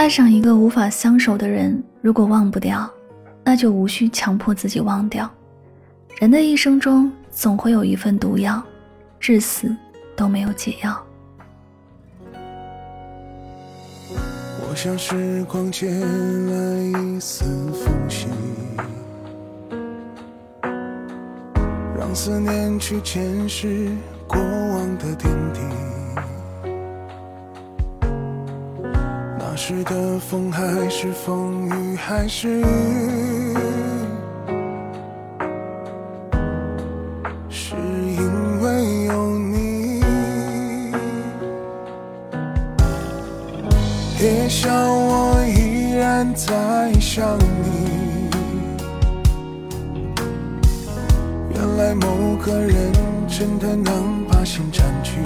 爱上一个无法相守的人，如果忘不掉，那就无需强迫自己忘掉。人的一生中，总会有一份毒药，至死都没有解药。我想时光借来一丝缝隙，让思念去捡拾过往的点滴。时的风还是风雨还是雨，是因为有你。别笑我依然在想你，原来某个人真的能把心占据。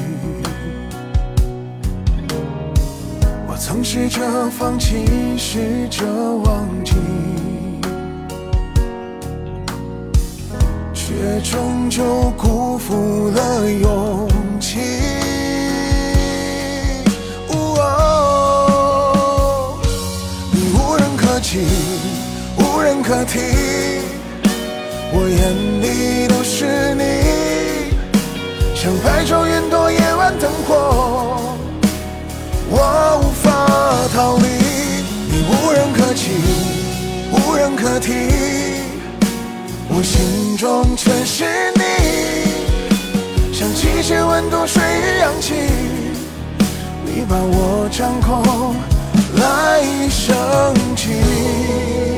我曾试着放弃，试着忘记，却终究辜负了勇气。你无人可及，无人可替，我眼里都是你，像白昼我心中全是你，像季节温度，水与氧气，你把我掌控，来生气。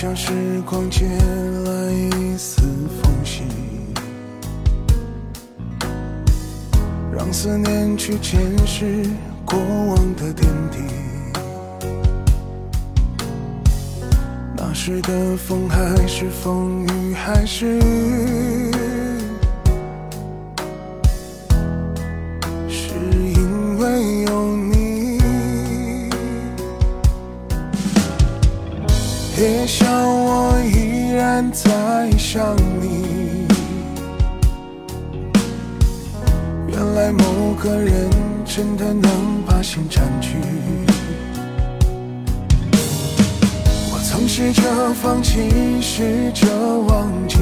像时光借来一丝缝隙，让思念去捡拾过往的点滴。那时的风还是风雨还是雨。别笑，我依然在想你。原来某个人真的能把心占据。我曾试着放弃，试着忘记，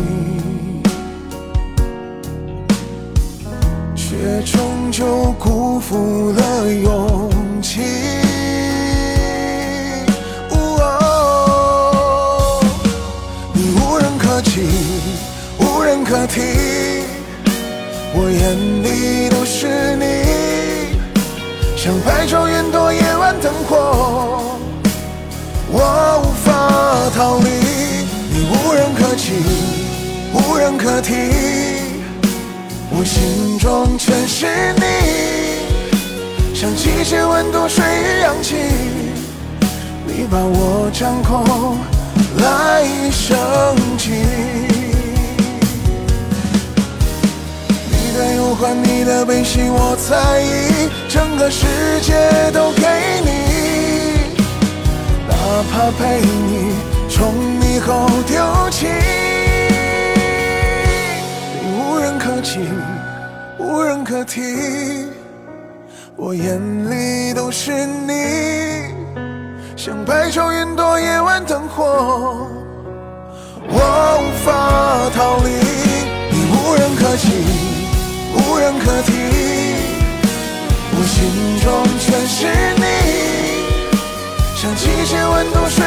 却终究辜负了勇气。可提，我眼里都是你，像白昼云朵，夜晚灯火，我无法逃离。你无人可及，无人可提，我心中全是你，像季节温度，水与氧气，你把我掌控。来生气，你的忧患，你的悲喜，我在意，整个世界都给你，哪怕陪你从你后丢弃。你无人可及，无人可替，我眼里都是你。像白昼云朵，夜晚灯火，我无法逃离。你无人可及，心中全是你。像季节温度水